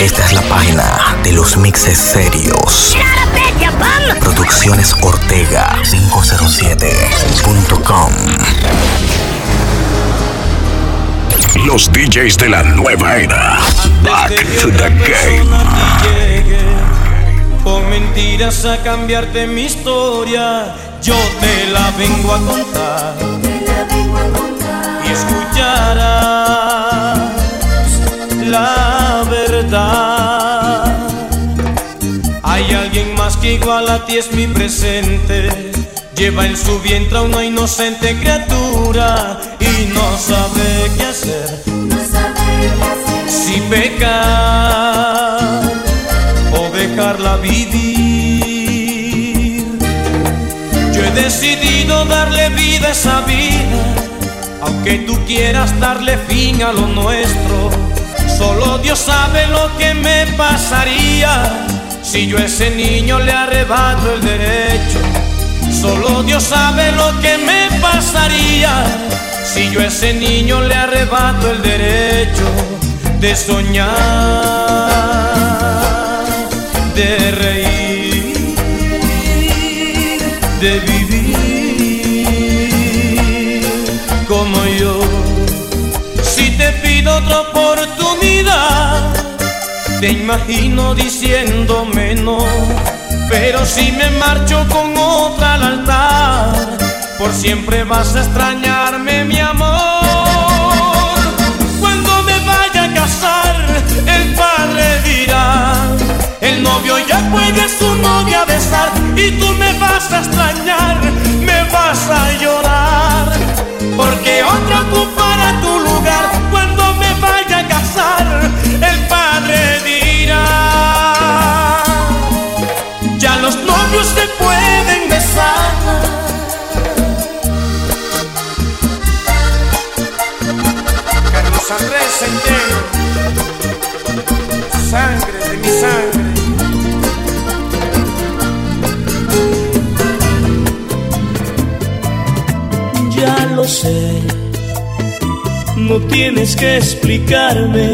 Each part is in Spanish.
Esta es la página de los mixes serios. Producciones Ortega 507.com. Los DJs de la nueva era. Back to the game. Con mentiras a cambiarte mi historia, yo te la vengo a contar. Y escucharás la Hay alguien más que igual a ti es mi presente. Lleva en su vientre a una inocente criatura y no sabe qué hacer. Si pecar o dejarla vivir. Yo he decidido darle vida a esa vida, aunque tú quieras darle fin a lo nuestro. Solo Dios sabe lo que me pasaría si yo a ese niño le arrebato el derecho. Solo Dios sabe lo que me pasaría si yo a ese niño le arrebato el derecho de soñar, te imagino diciéndome no. Pero si me marcho con otra al altar, por siempre vas a extrañarme, mi amor. Andrés Centeno, sangre de mi sangre. Ya lo sé, no tienes que explicarme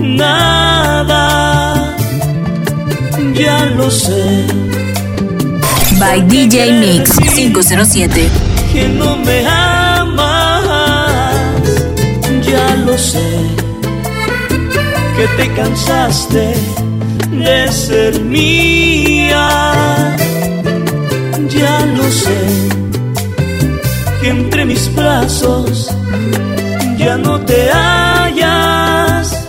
nada. Ya lo sé, By DJ Mix 507. que no me sé, que te cansaste de ser mía. Ya lo sé, que entre mis brazos ya no te hallas.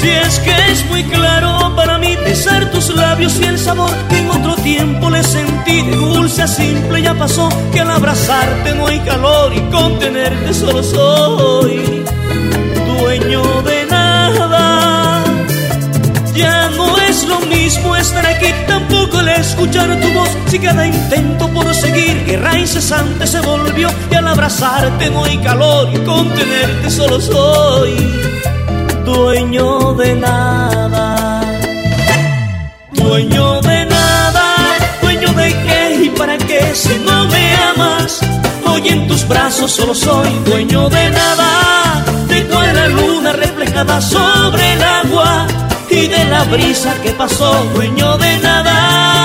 Si es que es muy claro para mí besar tus labios y el sabor que en otro tiempo le sentí de dulce simple ya pasó que al abrazarte no hay calor y contenerte solo soy mismo estar aquí, tampoco el escuchar tu voz. Si cada intento por seguir guerra incesante se volvió y al abrazarte no hay calor y contenerte solo soy dueño de nada. Dueño de nada, dueño de qué y para qué si no me amas. Hoy en tus brazos solo soy dueño de nada. De toda la luna reflejada sobre el agua y de la brisa que pasó, dueño de nada.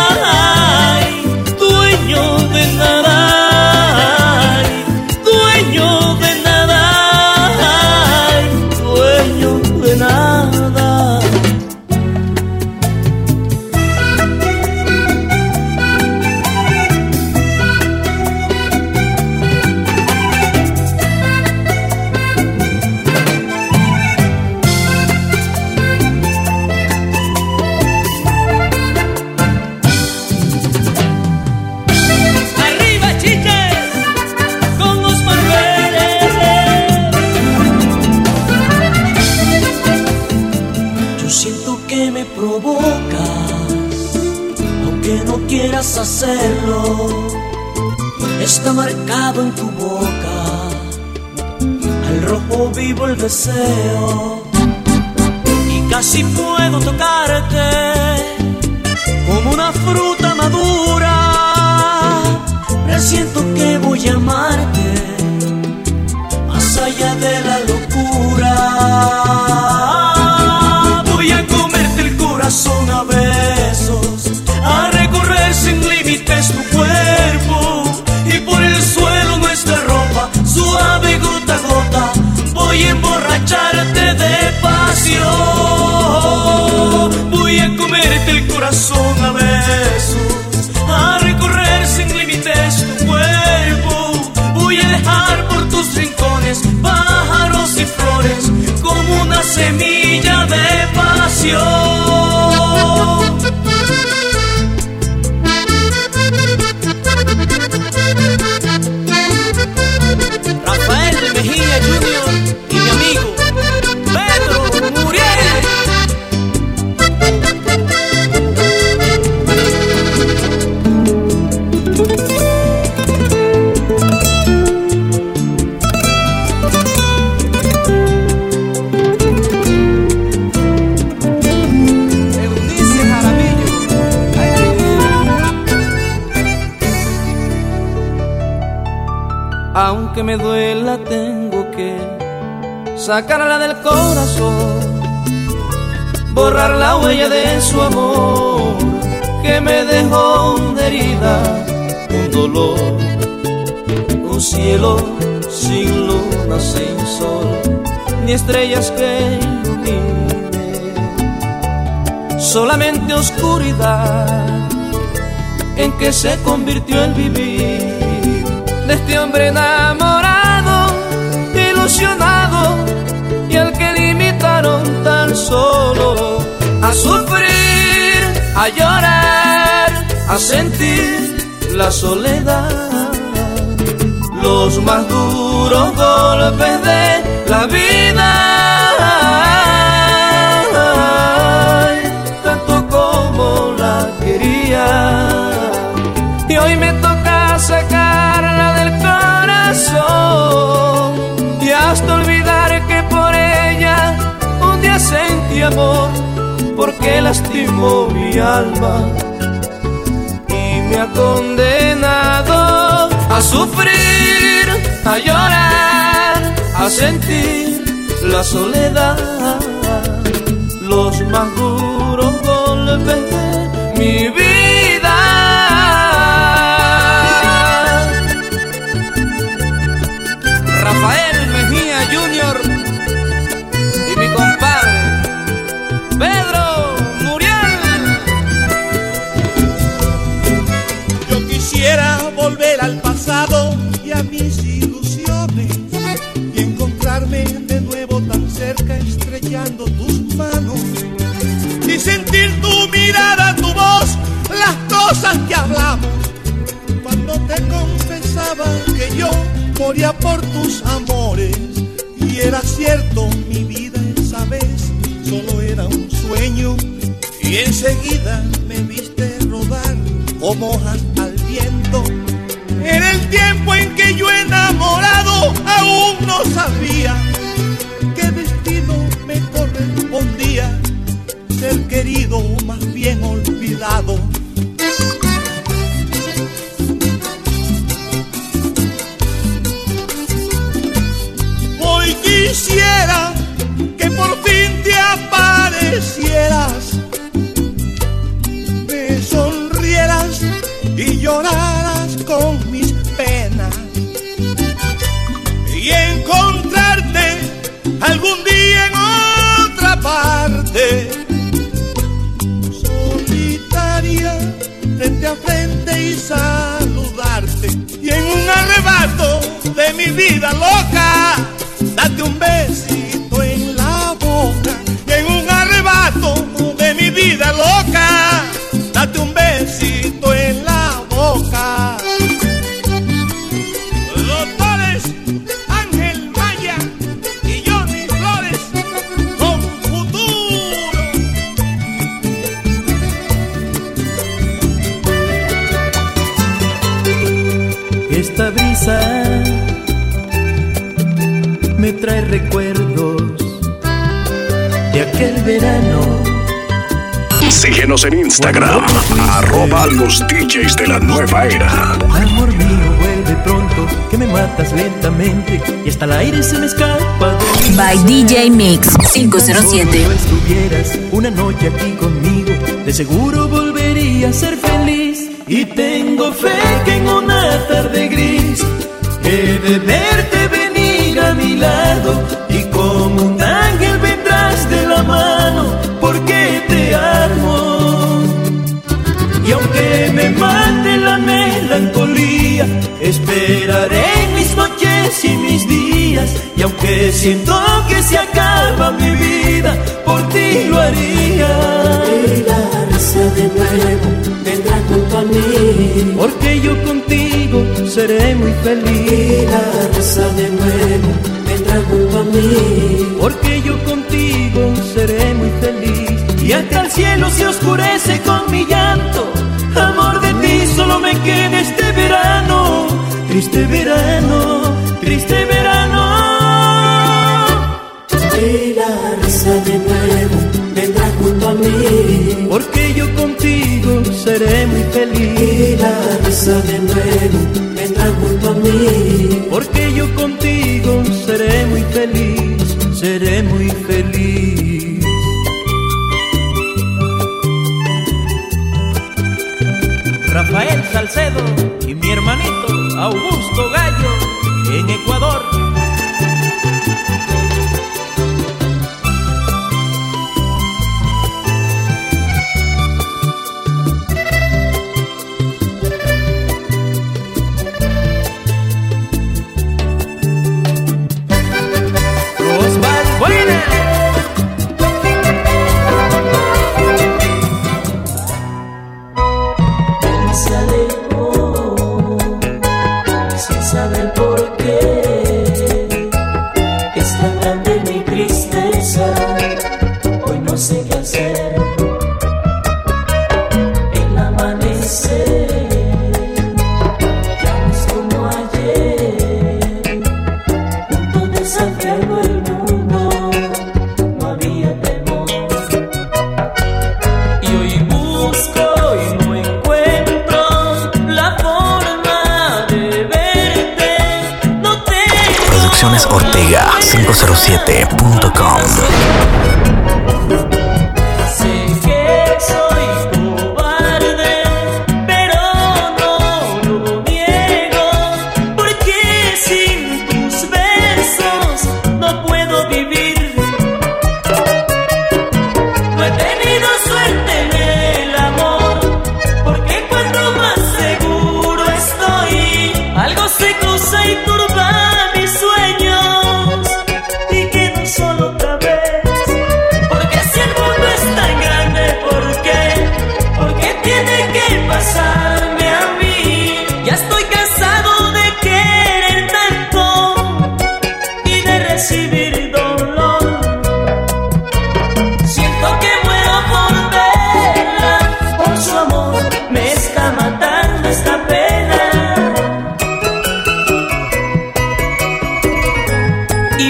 Quieras hacerlo. Está marcado en tu boca, al rojo vivo el deseo. Y casi puedo tocarte como una fruta madura. Presiento que voy a amarte más allá de la locura. Voy a corazón a besos, Voy a emborracharte de pasión, voy a comerte el corazón a besos, a recorrer sin límites tu cuerpo. Voy a dejar por tus rincones pájaros y flores como una semilla de pasión. Sacarla del corazón, borrar la huella de su amor que me dejó una herida, un dolor, un cielo sin luna, sin sol, ni estrellas que iluminen, solamente oscuridad en que se convirtió el vivir de este hombre enamorado, ilusionado solo a sufrir, a llorar, a sentir la soledad, los más duros golpes de la vida. Tanto como la quería. Y hoy me toca sacarla del corazón. Y hasta olvidar sentí amor porque lastimó mi alma y me ha condenado a sufrir, a llorar, a sentir la soledad, los más duros golpes de mi vida. Y sentir tu mirada, tu voz, las cosas que hablamos. Cuando te confesaba que yo moría por tus amores y era cierto mi vida esa vez solo era un sueño y enseguida me viste rodar como hojas al viento. En el tiempo en que yo enamorado aún no sabía ser querido más bien olvidado. Hoy quisiera que por fin te aparecieras, me sonrieras y lloraras con mis penas. Y encontrarte algún día en otra parte, frente y saludarte. Y en un arrebato de mi vida loca, date un besito aquel verano. Síguenos en Instagram, arroba los DJs de la nueva era. Amor mío, vuelve pronto, que me matas lentamente y hasta el aire se me escapa. By DJ Mix Tan solo 507. estuvieras una noche aquí conmigo de seguro volvería a ser feliz. Y tengo fe que en una tarde gris he de verte venir a mi lado y como un melancolía, esperaré mis noches y mis días. Y aunque siento que se acaba mi vida, por ti lo haría. Y la risa de nuevo vendrá junto a mí. Porque yo contigo seré muy feliz. Y la risa de nuevo vendrá junto a mí. Porque yo contigo seré muy feliz. Y hasta el cielo se oscurece con mi llanto. Amor Triste verano, triste verano. Y la risa de nuevo vendrá junto a mí. Porque yo contigo seré muy feliz. Y la risa de nuevo vendrá junto a mí. Porque yo contigo seré muy feliz, seré muy feliz. Rafael Salcedo y mi hermanito Augusto Gallo en Ecuador.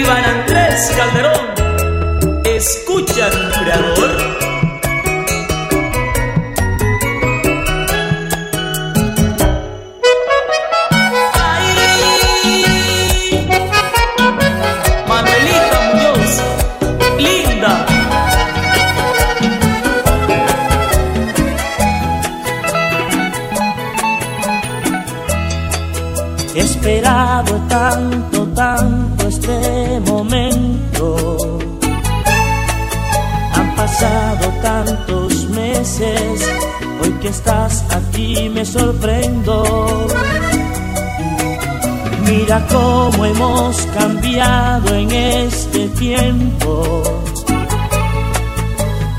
Iván Andrés Calderón, escucha a hemos cambiado en este tiempo.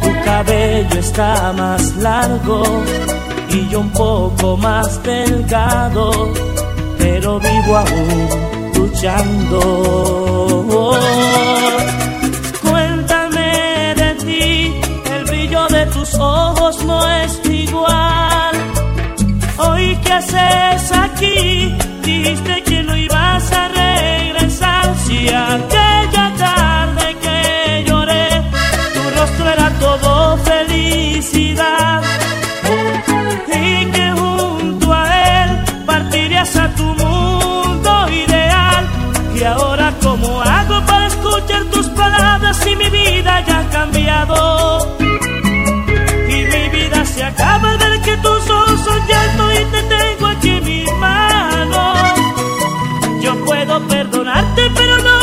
Tu cabello está más largo y yo un poco más delgado pero vivo aún luchando. Cuéntame de ti, el brillo de tus ojos no es igual. Hoy que haces aquí, dijiste que no ibas a y aquella tarde que lloré, tu rostro era todo felicidad. Y que junto a él partirías a tu mundo ideal. Y ahora, ¿cómo hago para escuchar tus palabras si mi vida ya ha cambiado? Y mi vida se acaba al ver que tus ojos son llanto y te pero no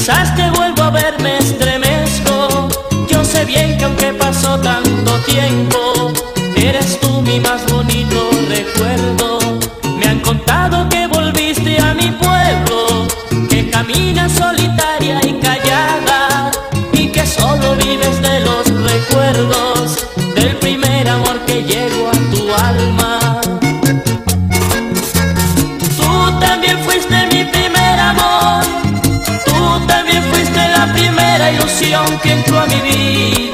Quizás que vuelvo a verme estremezco. Yo sé bien que aunque pasó tanto tiempo, eres tú mi más bonito recuerdo. Me han contado que volviste a mi pueblo, que caminas solitaria y callada, y que solo vives de los recuerdos. ilusión que entró a mi vida.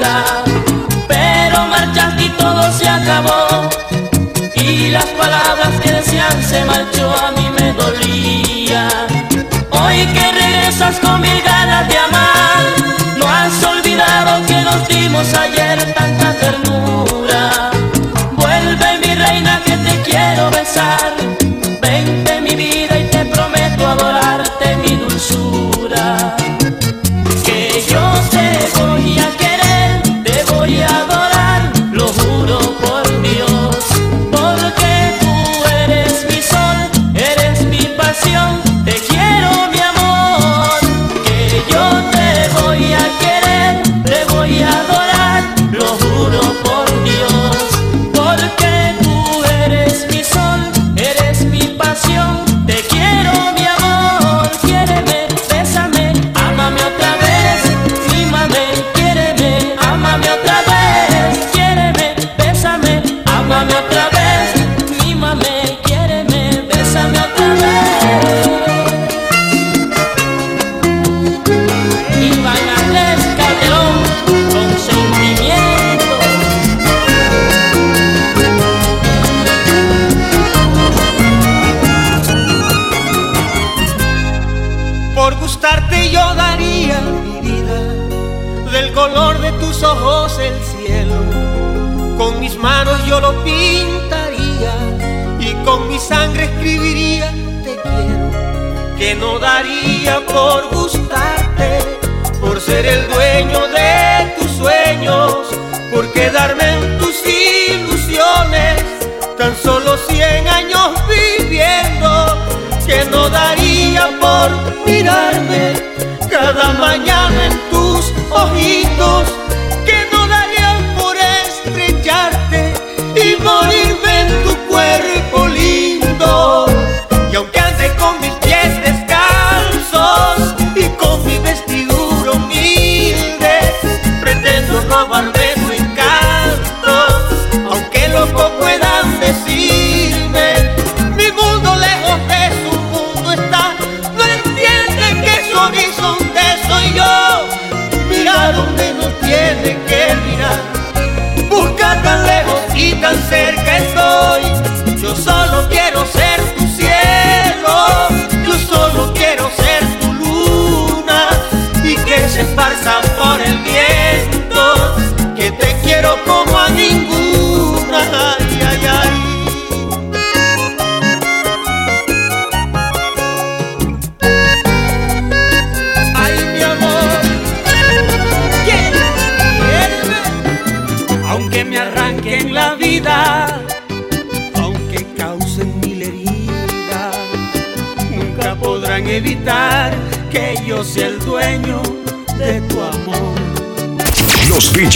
quedarme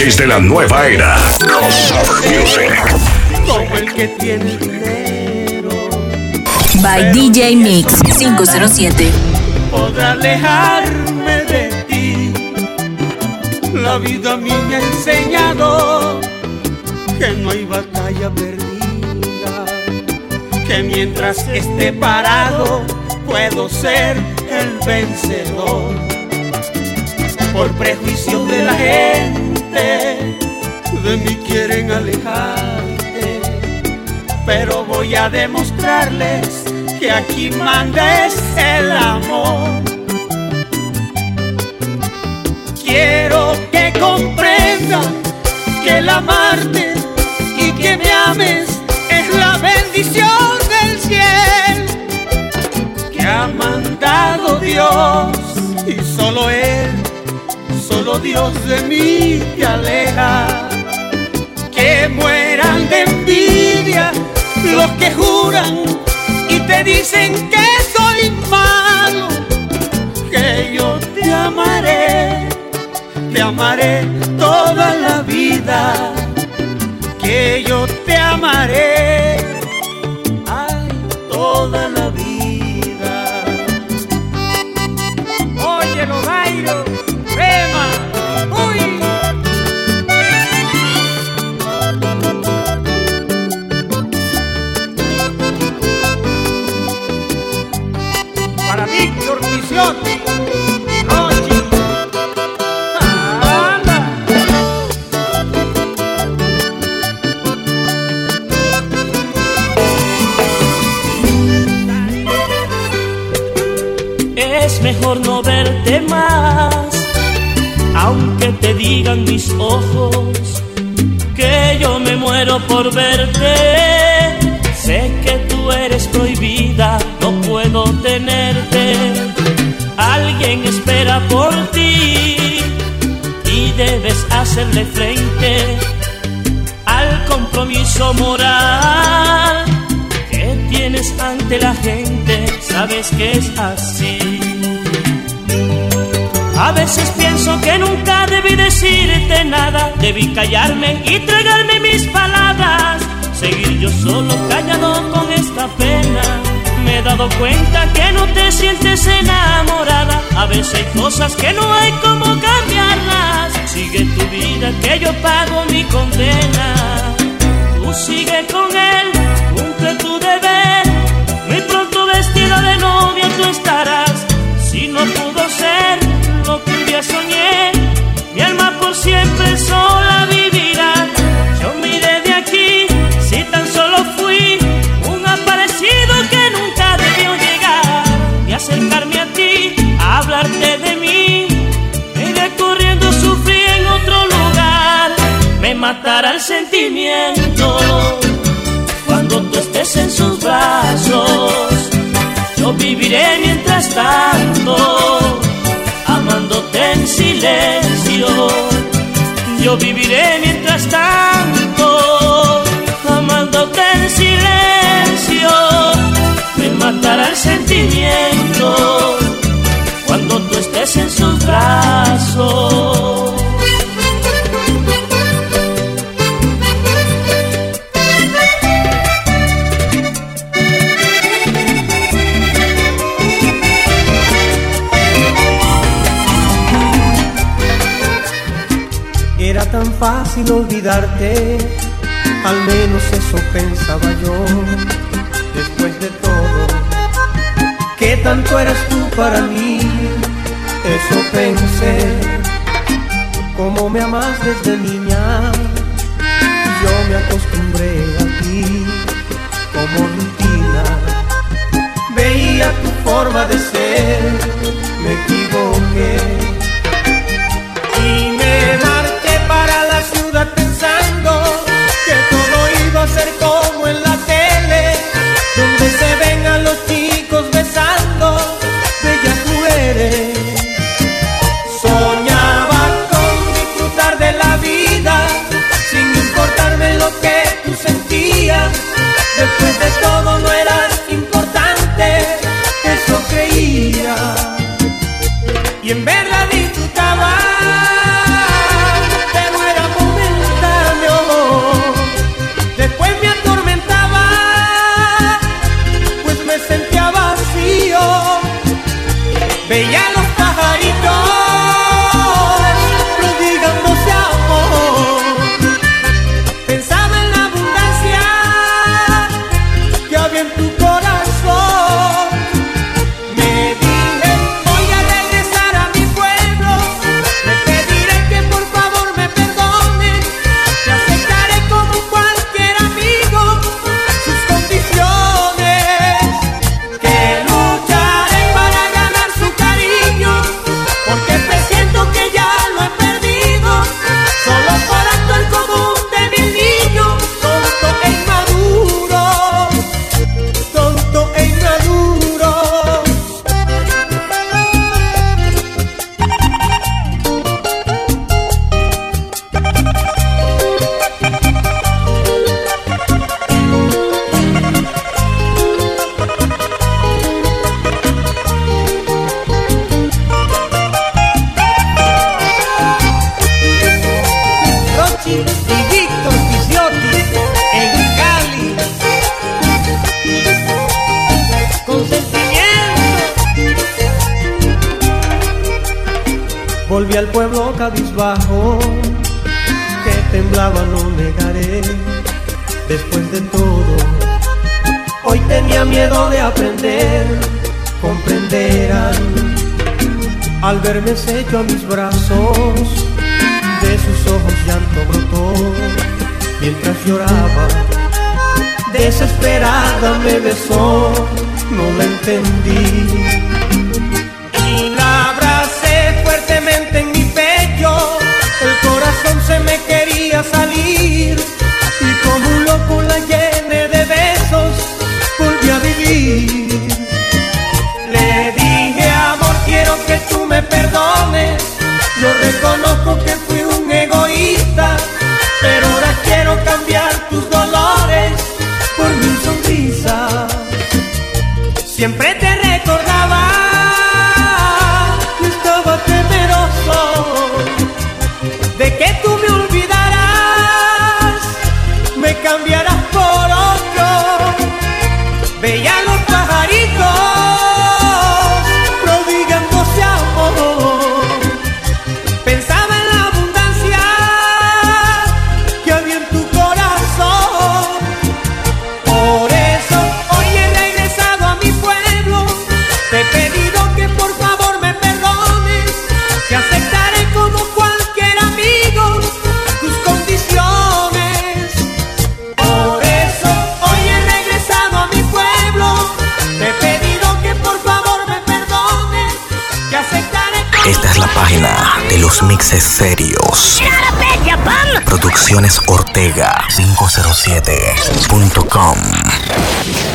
DJs de la nueva era. Como el que tiene dinero. By DJ Mix 507. Podrá alejarme de ti. La vida a mí me ha enseñado que no hay batalla perdida. Que mientras esté parado puedo ser el vencedor. Por prejuicio de la gente de mí quieren alejarte, pero voy a demostrarles que aquí manda es el amor. Quiero que comprendan que el amarte y que me ames es la bendición del cielo que ha mandado Dios y solo Él solo Dios de mí te aleja. Que mueran de envidia los que juran y te dicen que soy malo, que yo te amaré, te amaré toda la vida, que yo te amaré, ay, toda la vida. Mejor no verte más, aunque te digan mis ojos que yo me muero por verte. Sé que tú eres prohibida, no puedo tenerte. Alguien espera por ti y debes hacerle frente al compromiso moral que tienes ante la gente, sabes que es así. A veces pienso que nunca debí decirte nada, debí callarme y tragarme mis palabras, seguir yo solo callado con esta pena. Me he dado cuenta que no te sientes enamorada, a veces hay cosas que no hay como cambiarlas. Sigue tu vida que yo pago mi condena. Tú sigue con él, cumple tu deber. Muy pronto vestida de novia tú estarás. Si no pudo ser lo que un día soñé, mi alma por siempre sola vivirá. Cuando tú estés en sus brazos. Era tan fácil olvidarte, al menos eso pensaba yo. Después de tanto eras tú para mí, eso pensé. Como me amas desde niña, yo me acostumbré a ti como rutina. Veía tu forma de ser, me equivoqué Al verme seco a mis brazos, de sus ojos llanto brotó, mientras lloraba. Desesperada me besó, no la entendí en mi pecho, el corazón se me quería salir y como un loco la llené yo reconozco que fui un egoísta, pero ahora quiero cambiar tus dolores por mi sonrisa. Siempre te de mixes serios. Producciones Ortega 507.com